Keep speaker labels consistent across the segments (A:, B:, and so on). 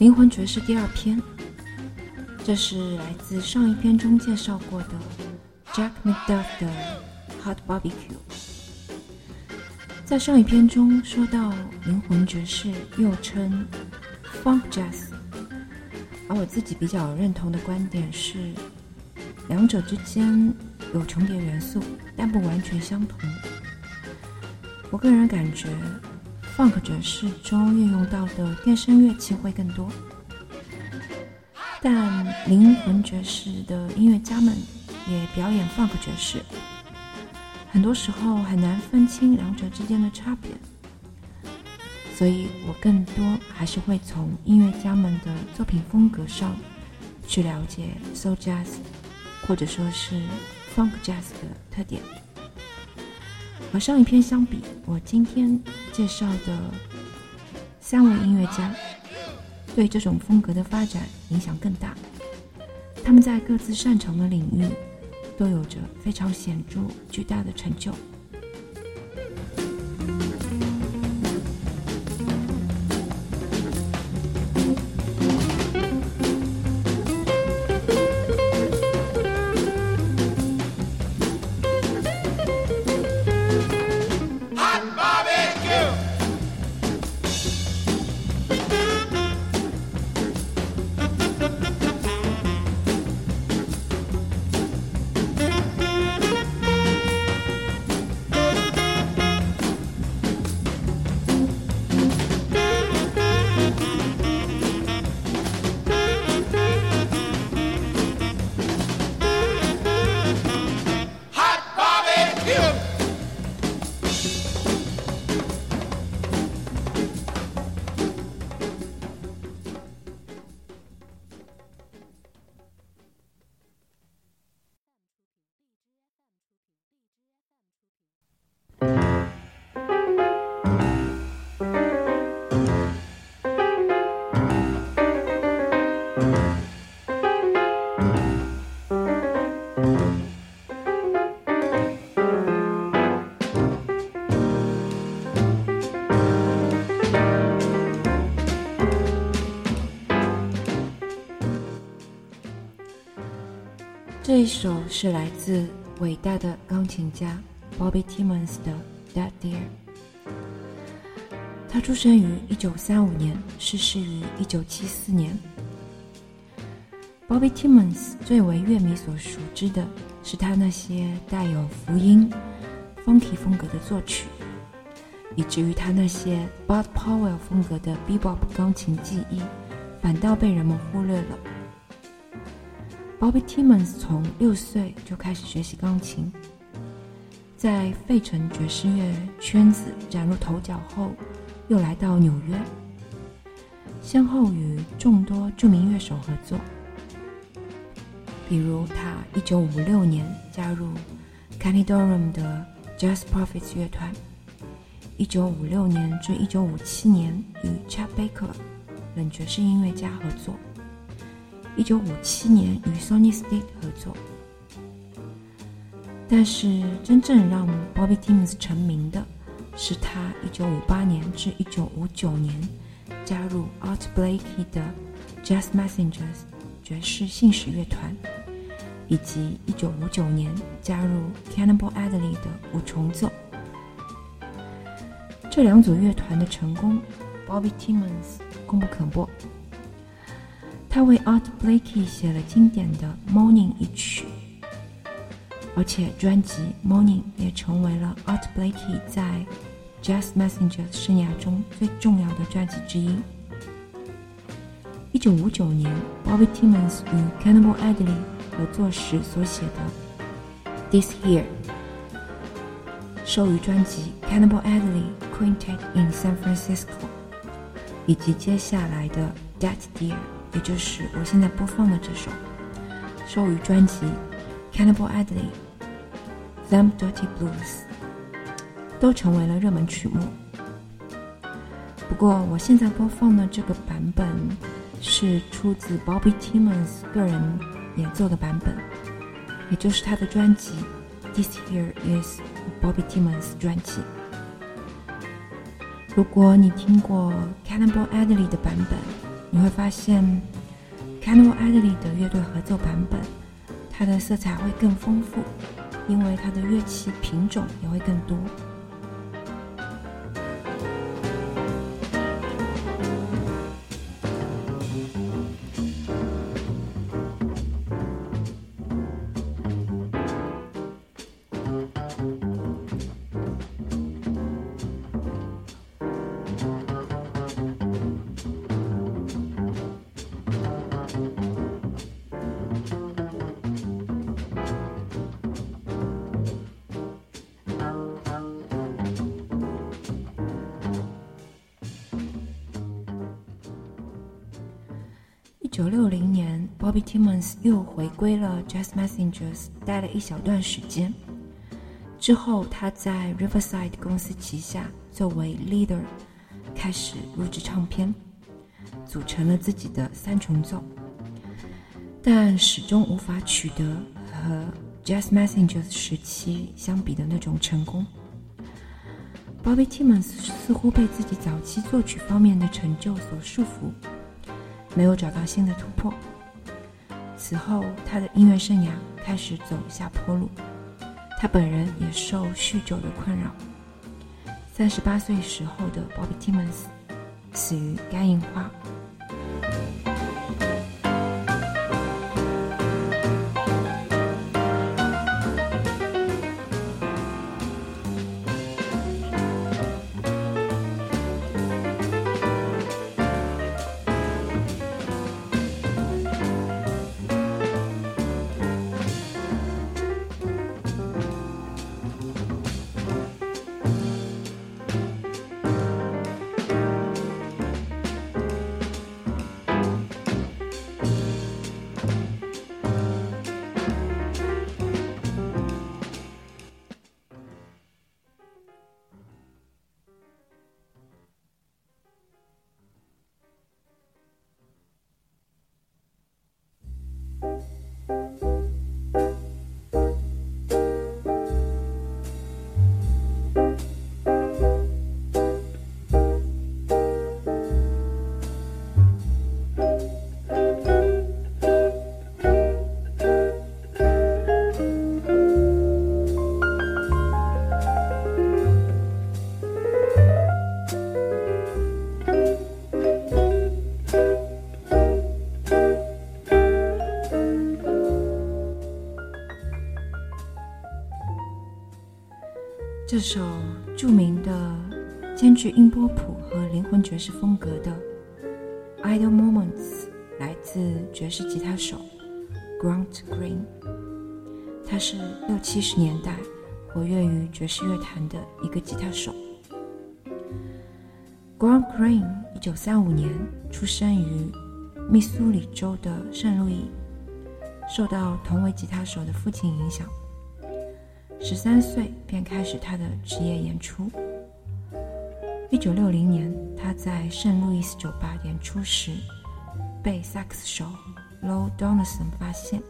A: 灵魂爵士第二篇，这是来自上一篇中介绍过的 Jack McDuff 的 Hot Barbecue。在上一篇中说到，灵魂爵士又称 Funk Jazz，而我自己比较认同的观点是，两者之间有重叠元素，但不完全相同。我个人感觉。Funk 爵士中运用到的电声乐器会更多，但灵魂爵士的音乐家们也表演 Funk 爵士，很多时候很难分清两者之间的差别，所以我更多还是会从音乐家们的作品风格上去了解 Soul Jazz 或者说是 Funk Jazz 的特点。和上一篇相比，我今天介绍的三位音乐家对这种风格的发展影响更大。他们在各自擅长的领域都有着非常显著、巨大的成就。首是来自伟大的钢琴家 Bobby Timmons 的《That Dear》。他出生于1935年，逝世于1974年。Bobby Timmons 最为乐迷所熟知的是他那些带有福音、funky 风格的作曲，以至于他那些 Bud Powell 风格的 bebop 钢琴技艺，反倒被人们忽略了。Bobby Timmons 从六岁就开始学习钢琴，在费城爵士乐圈子崭露头角后，又来到纽约，先后与众多著名乐手合作，比如他1956年加入 Kenny Dorham 的 Jazz Prophets 乐团，1956年至1957年与 Chet Baker 冷爵士音乐家合作。一九五七年与 Sony Stitt 合作，但是真正让 Bobby Timmons 成名的，是他一九五八年至一九五九年加入 Art Blakey 的 Jazz Messengers 爵士信使乐团，以及一九五九年加入 Cannonball Adderley 的五重奏。这两组乐团的成功，Bobby Timmons 功不可没。他为 Art Blakey 写了经典的《Morning》一曲，而且专辑《Morning》也成为了 Art Blakey 在 Jazz Messengers 生涯中最重要的专辑之一。一九五九年，Bobby Timmons 与 Cannibal Adderley 合作时所写的《This Here》，收于专辑《Cannibal Adderley Quintet in San Francisco》，以及接下来的《That Dear》。也就是我现在播放的这首，收于专辑《Cannibal Adley《Them Dirty Blues》，都成为了热门曲目。不过，我现在播放的这个版本是出自 Bobby Timmons 个人演奏的版本，也就是他的专辑《This Here Is Bobby Timmons》专辑。如果你听过 Cannibal Adley 的版本，你会发现 c a n o Adley 的乐队合奏版本，它的色彩会更丰富，因为它的乐器品种也会更多。九六零年，Bobby Timmons 又回归了 Jazz Messengers，待了一小段时间。之后，他在 Riverside 公司旗下作为 leader，开始录制唱片，组成了自己的三重奏。但始终无法取得和 Jazz Messengers 时期相比的那种成功。Bobby Timmons 似乎被自己早期作曲方面的成就所束缚。没有找到新的突破。此后，他的音乐生涯开始走下坡路，他本人也受酗酒的困扰。三十八岁时候的 Bobby Timmons 死于肝硬化。这首著名的、兼具音波谱和灵魂爵士风格的《Idle Moments》来自爵士吉他手 Grant Green。他是六七十年代活跃于爵士乐坛的一个吉他手。Grant Green 一九三五年出生于密苏里州的圣路易，受到同为吉他手的父亲影响。十三岁便开始他的职业演出。一九六零年，他在圣路易斯酒吧演出时，被萨克斯手 Low Donaldson 发现，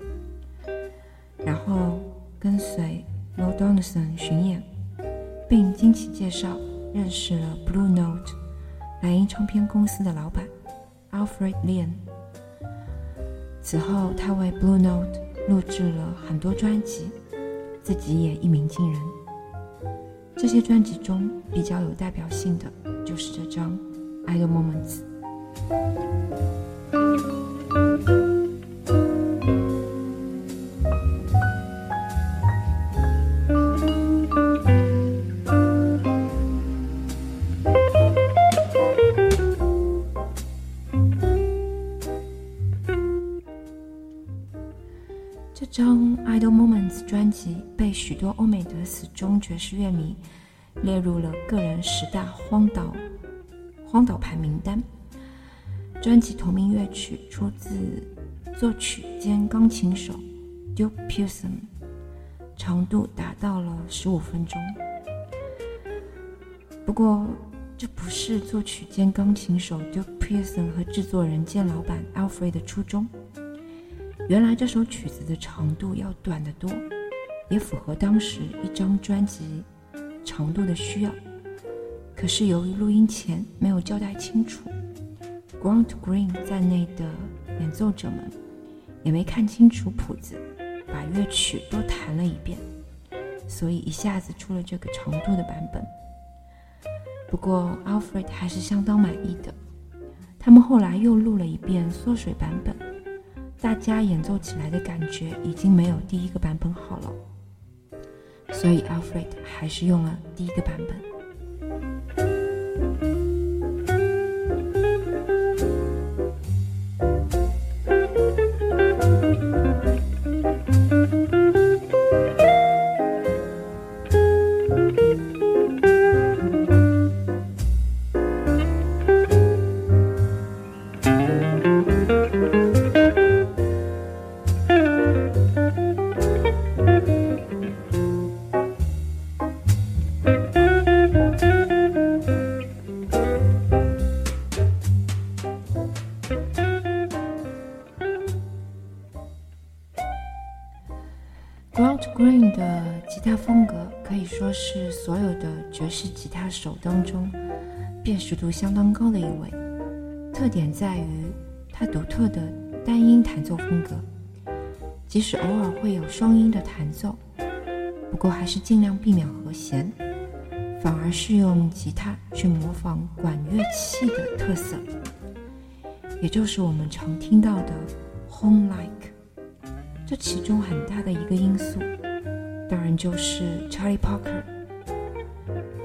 A: 然后跟随 Low Donaldson 巡演，并经其介绍认识了 Blue Note 蓝音唱片公司的老板 Alfred Lian。此后，他为 Blue Note 录制了很多专辑。自己也一鸣惊人。这些专辑中比较有代表性的就是这张《Idle Moments》。爵士乐迷列入了个人十大荒岛荒岛排名单。专辑同名乐曲出自作曲兼钢琴手 Duke Pearson，长度达到了十五分钟。不过，这不是作曲兼钢琴手 Duke Pearson 和制作人兼老板 Alfred 的初衷。原来这首曲子的长度要短得多。也符合当时一张专辑长度的需要，可是由于录音前没有交代清楚，Grant Green 在内的演奏者们也没看清楚谱子，把乐曲都弹了一遍，所以一下子出了这个长度的版本。不过 Alfred 还是相当满意的。他们后来又录了一遍缩水版本，大家演奏起来的感觉已经没有第一个版本好了，所以 Alfred 还是用了第一个版本。是吉他手当中辨识度相当高的一位。特点在于他独特的单音弹奏风格，即使偶尔会有双音的弹奏，不过还是尽量避免和弦，反而是用吉他去模仿管乐器的特色，也就是我们常听到的 home like。这其中很大的一个因素，当然就是 Charlie Parker。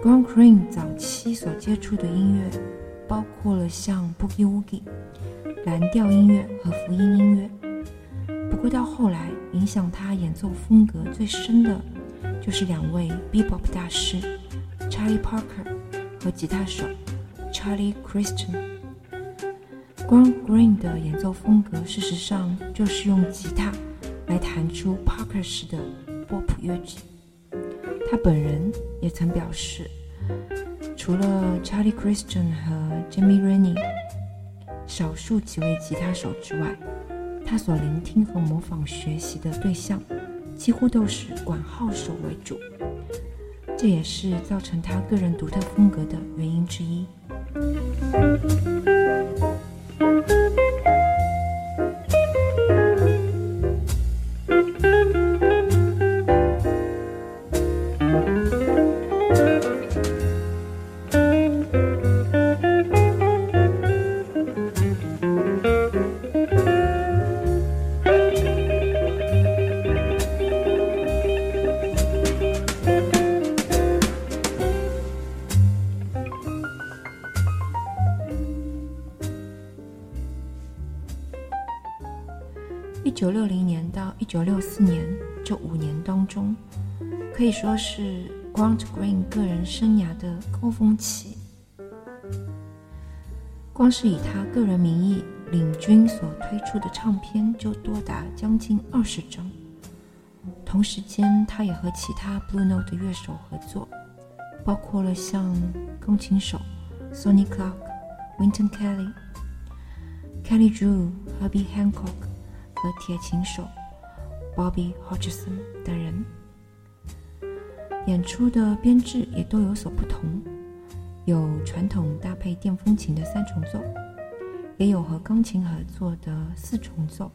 A: Grant Green 早期所接触的音乐，包括了像 Boogie Woogie、蓝调音乐和福音音乐。不过到后来，影响他演奏风格最深的，就是两位 Bebop 大师 Charlie Parker 和吉他手 Charlie Christian。Grant Green 的演奏风格，事实上就是用吉他。来弹出 Parker 式的波普乐曲。他本人也曾表示，除了 Charlie Christian 和 Jimmy Rennie 少数几位吉他手之外，他所聆听和模仿学习的对象几乎都是管号手为主。这也是造成他个人独特风格的原因之一。九六零年到一九六四年这五年当中，可以说是 Grant Green 个人生涯的高峰期。光是以他个人名义领军所推出的唱片就多达将近二十张。同时间，他也和其他 Blue Note 的乐手合作，包括了像钢琴手 Sonny Clark、Winton Kelly、Kelly Drew、Herbie Hancock。和铁琴手 Bobby Hodgson 等人演出的编制也都有所不同，有传统搭配电风琴的三重奏，也有和钢琴合作的四重奏，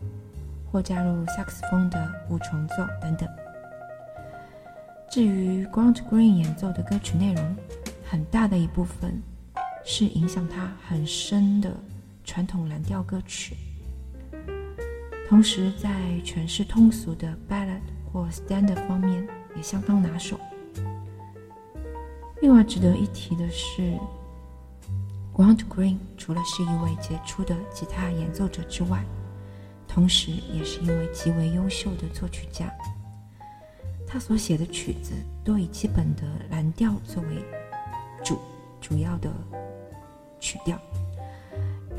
A: 或加入萨克斯风的五重奏等等。至于 Grant Green 演奏的歌曲内容，很大的一部分是影响他很深的传统蓝调歌曲。同时，在诠释通俗的 ballad 或 standard 方面也相当拿手。另外值得一提的是，Grant Green 除了是一位杰出的吉他演奏者之外，同时也是一位极为优秀的作曲家。他所写的曲子都以基本的蓝调作为主主要的曲调。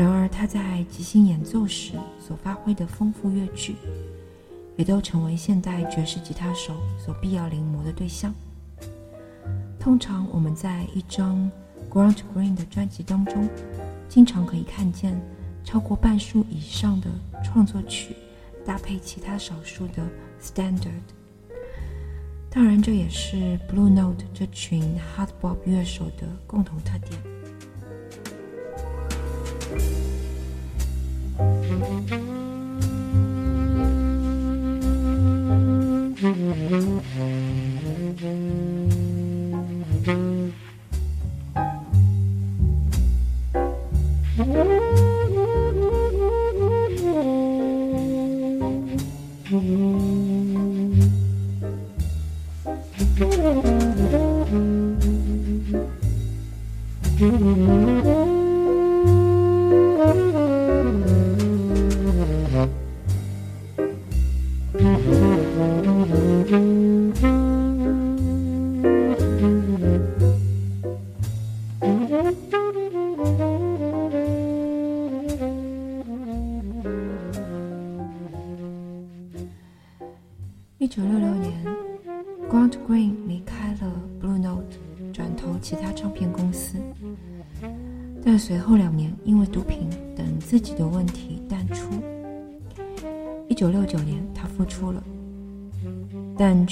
A: 然而，他在即兴演奏时所发挥的丰富乐句，也都成为现代爵士吉他手所必要临摹的对象。通常，我们在一张 Grant Green 的专辑当中，经常可以看见超过半数以上的创作曲搭配其他少数的 Standard。当然，这也是 Blue Note 这群 Hard Bop 乐手的共同特点。Mm-hmm.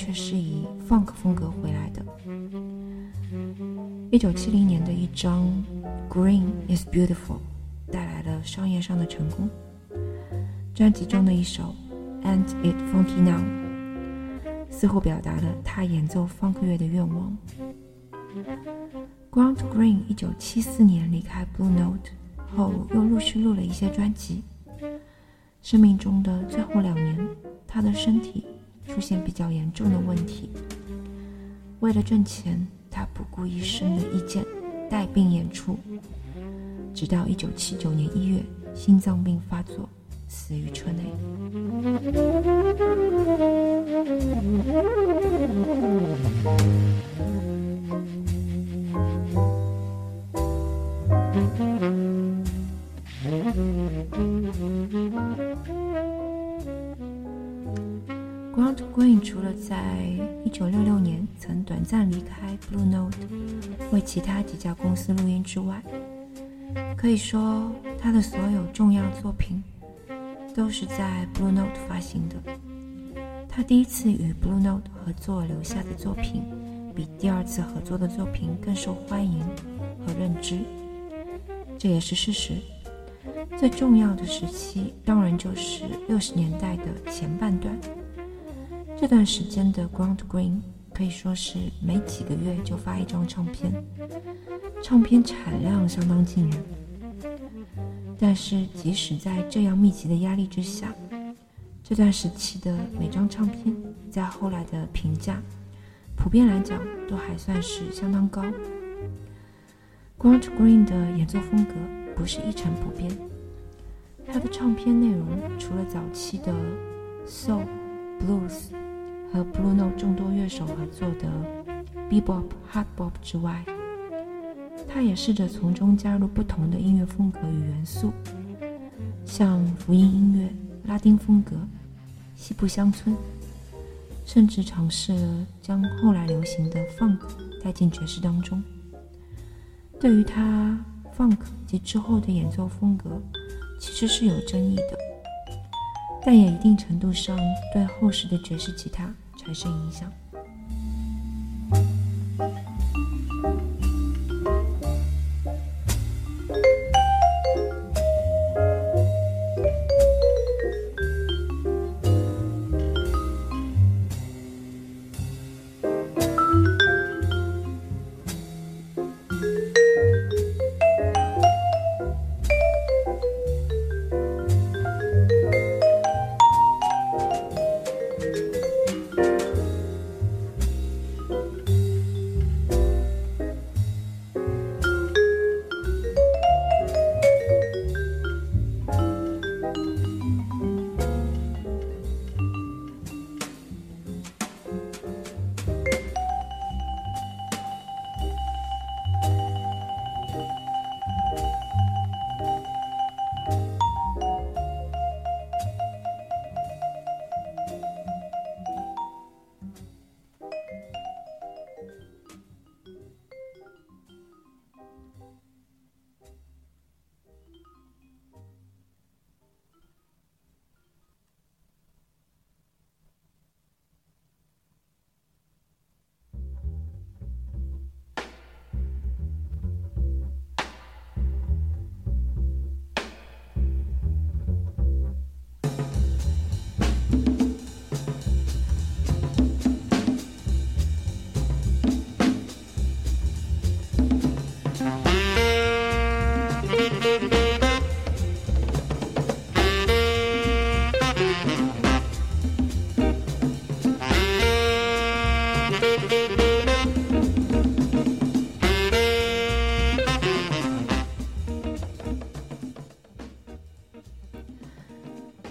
A: 却是以 Funk 风格回来的。一九七零年的一张《Green Is Beautiful》带来了商业上的成功。专辑中的一首《And It Funky Now》似乎表达了他演奏 funk 乐的愿望。Grant Green 一九七四年离开 Blue Note 后，又陆续录了一些专辑。生命中的最后两年，他的身体出现比较严重的问题。为了挣钱。他不顾医生的意见，带病演出，直到一九七九年一月，心脏病发作，死于车内。Grant Green 除了在1966年曾短暂离开 Blue Note，为其他几家公司录音之外，可以说他的所有重要作品都是在 Blue Note 发行的。他第一次与 Blue Note 合作留下的作品，比第二次合作的作品更受欢迎和认知，这也是事实。最重要的时期当然就是60年代的前半段。这段时间的 Grant Green 可以说是每几个月就发一张唱片，唱片产量相当惊人。但是即使在这样密集的压力之下，这段时期的每张唱片在后来的评价，普遍来讲都还算是相当高。Grant Green 的演奏风格不是一成不变，他的唱片内容除了早期的 Soul Blues。和 Blue Note 众多乐手合作的 Bebop、Hard Bop 之外，他也试着从中加入不同的音乐风格与元素，像福音音乐、拉丁风格、西部乡村，甚至尝试将后来流行的 Funk 带进爵士当中。对于他 Funk 及之后的演奏风格，其实是有争议的。但也一定程度上对后世的爵士吉他产生影响。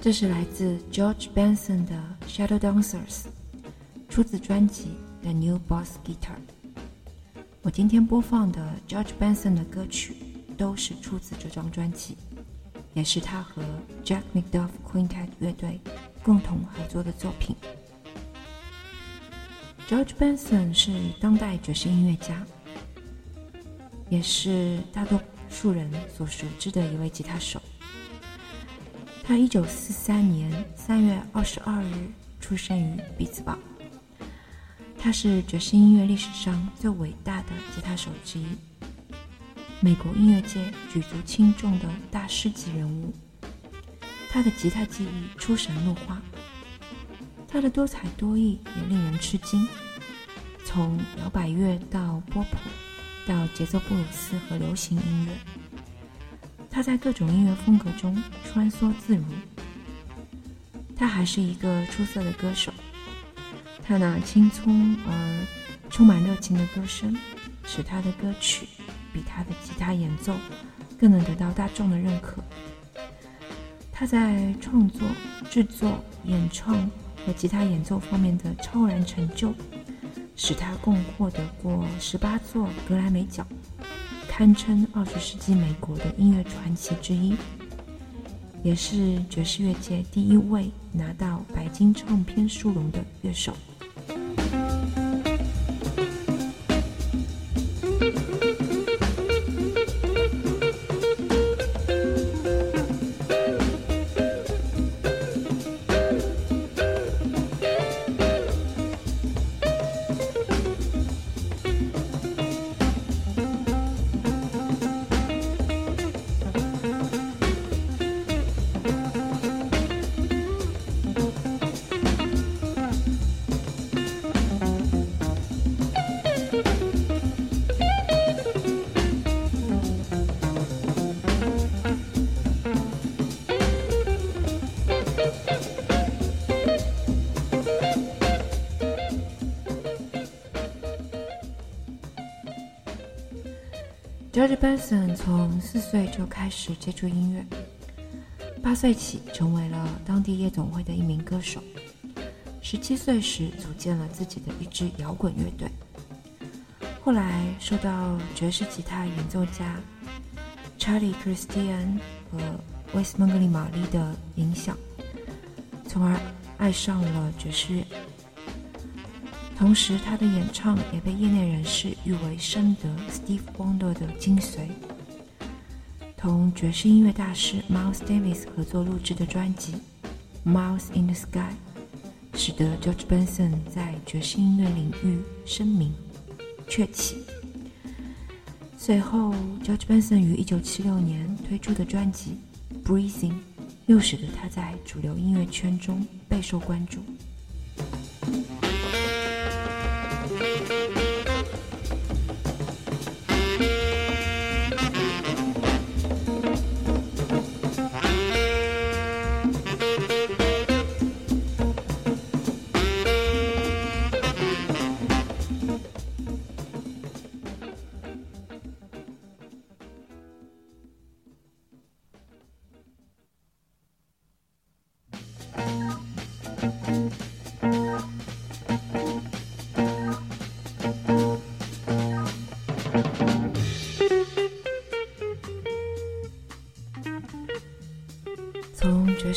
A: 这是来自 George Benson 的《Shadow Dancers》，出自专辑《The New Boss Guitar》。我今天播放的 George Benson 的歌曲都是出自这张专辑，也是他和 Jack McDuff Quintet 乐队共同合作的作品。George Benson 是当代爵士音乐家，也是大多数人所熟知的一位吉他手。他一九四三年三月二十二日出生于比兹堡。他是爵士音乐历史上最伟大的吉他手之一，美国音乐界举足轻重的大师级人物。他的吉他技艺出神入化，他的多才多艺也令人吃惊。从摇摆乐到波普，到节奏布鲁斯和流行音乐。他在各种音乐风格中穿梭自如。他还是一个出色的歌手。他那青葱而充满热情的歌声，使他的歌曲比他的吉他演奏更能得到大众的认可。他在创作、制作、演唱和吉他演奏方面的超然成就，使他共获得过十八座格莱美奖。堪称二十世纪美国的音乐传奇之一，也是爵士乐界第一位拿到白金唱片殊荣的乐手。Jensen 从四岁就开始接触音乐，八岁起成为了当地夜总会的一名歌手，十七岁时组建了自己的一支摇滚乐队。后来受到爵士吉他演奏家 Charlie Christian 和 Wes Montgomery 玛丽的影响，从而爱上了爵士乐。同时，他的演唱也被业内人士誉为深得 Steve Wonder 的精髓。同爵士音乐大师 Miles Davis 合作录制的专辑《Miles in the Sky》，使得 George Benson 在爵士音乐领域声名鹊起。随后，George Benson 于1976年推出的专辑《Breathing》，又使得他在主流音乐圈中备受关注。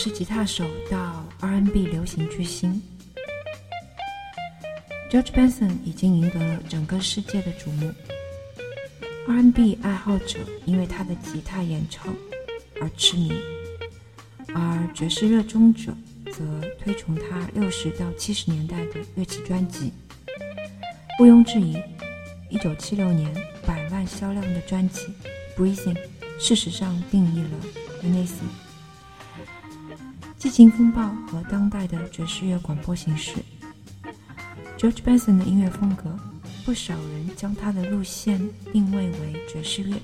A: 是吉他手到 R&B 流行巨星，George Benson 已经赢得了整个世界的瞩目。R&B 爱好者因为他的吉他演唱而痴迷，而爵士热衷者则推崇他六十到七十年代的乐器专辑。毋庸置疑，1976年百万销量的专辑《Breathing》事实上定义了 v e n e s s 激情风暴和当代的爵士乐广播形式，George Benson 的音乐风格，不少人将他的路线定位为爵士乐，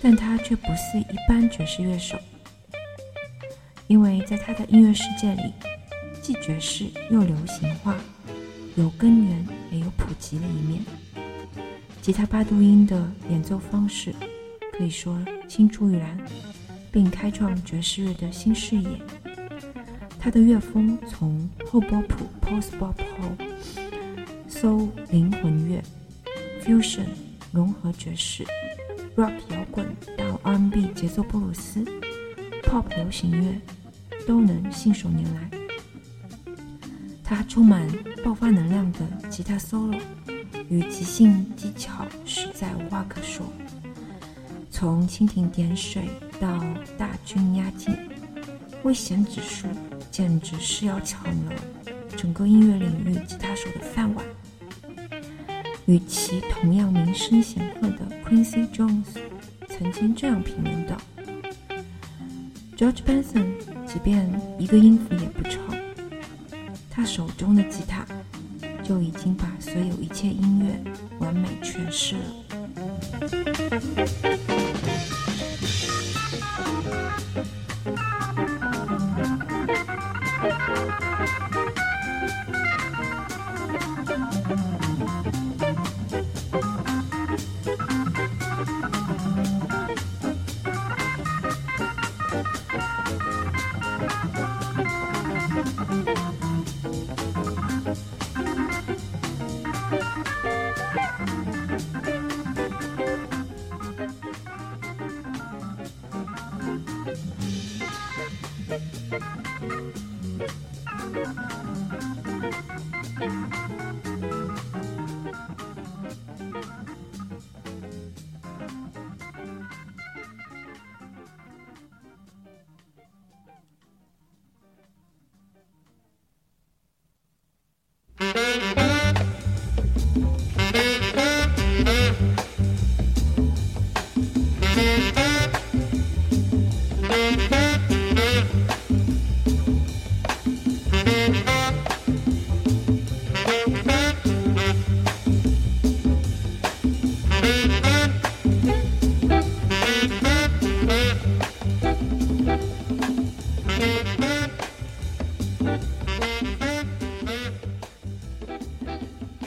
A: 但他却不是一般爵士乐手，因为在他的音乐世界里，既爵士又流行化，有根源也有普及的一面。吉他八度音的演奏方式可以说青出于蓝，并开创爵士乐的新视野。他的乐风从后波普 （Post Bop） 后，soul 灵魂乐、fusion 融合爵士、rock 摇滚到 R&B 节奏布鲁斯、pop 流行乐，都能信手拈来。他充满爆发能量的吉他 solo 与即兴技巧实在无话可说。从蜻蜓点水到大军压境，危险指数简直是要抢了整个音乐领域吉他手的饭碗。与其同样名声显赫的 Quincy Jones 曾经这样评论道：“George Benson 即便一个音符也不唱。”他手中的吉他就已经把所有一切音乐完美诠释了。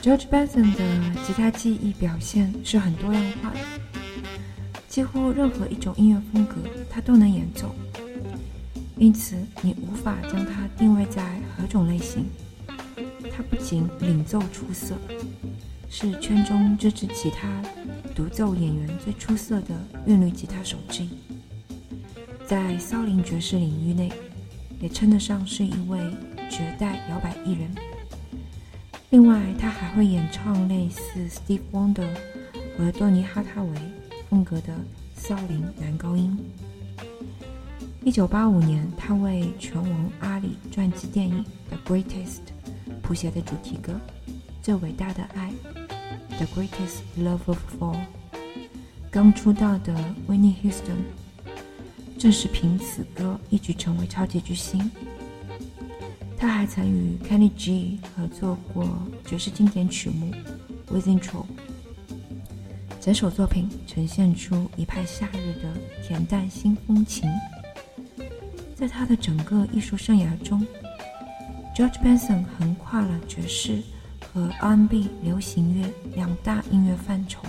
A: George Benson 的吉他技艺表现是很多样化的，几乎任何一种音乐风格他都能演奏，因此你无法将他定位在何种类型。他不仅领奏出色，是圈中这支吉他独奏演员最出色的韵律吉他手之一，在骚灵爵士领域内，也称得上是一位绝代摇摆艺人。另外，他还会演唱类似 Steve Wonder 和多尼·哈塔维风格的骚灵男高音。一九八五年，他为拳王阿里传记电影《The Greatest》谱写的主题歌《最伟大的爱》（The Greatest Love of All）。刚出道的 Winnie Houston 正是凭此歌一举成为超级巨星。他还曾与 Kenny G 合作过爵士经典曲目《With Intro》，整首作品呈现出一派夏日的恬淡新风情。在他的整个艺术生涯中，George Benson 横跨了爵士和 R&B 流行乐两大音乐范畴。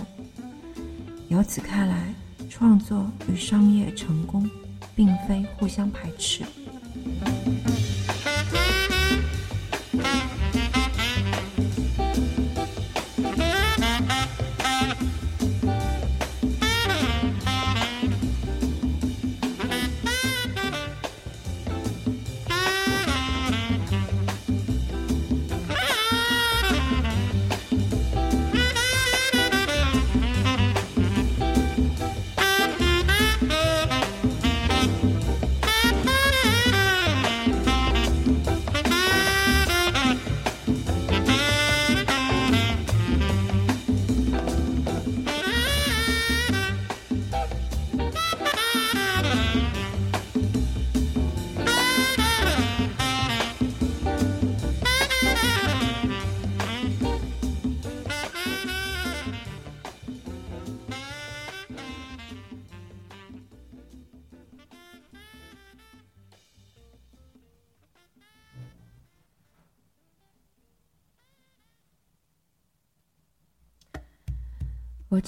A: 由此看来，创作与商业成功并非互相排斥。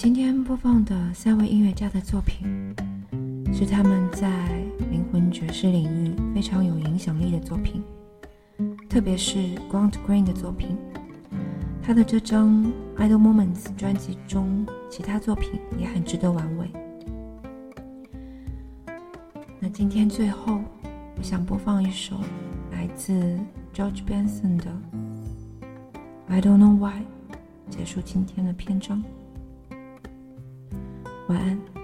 A: 今天播放的三位音乐家的作品，是他们在灵魂爵士领域非常有影响力的作品，特别是 Grant Green 的作品。他的这张《Idle Moments》专辑中，其他作品也很值得玩味。那今天最后，我想播放一首来自 George Benson 的《I Don't Know Why》，结束今天的篇章。晚安。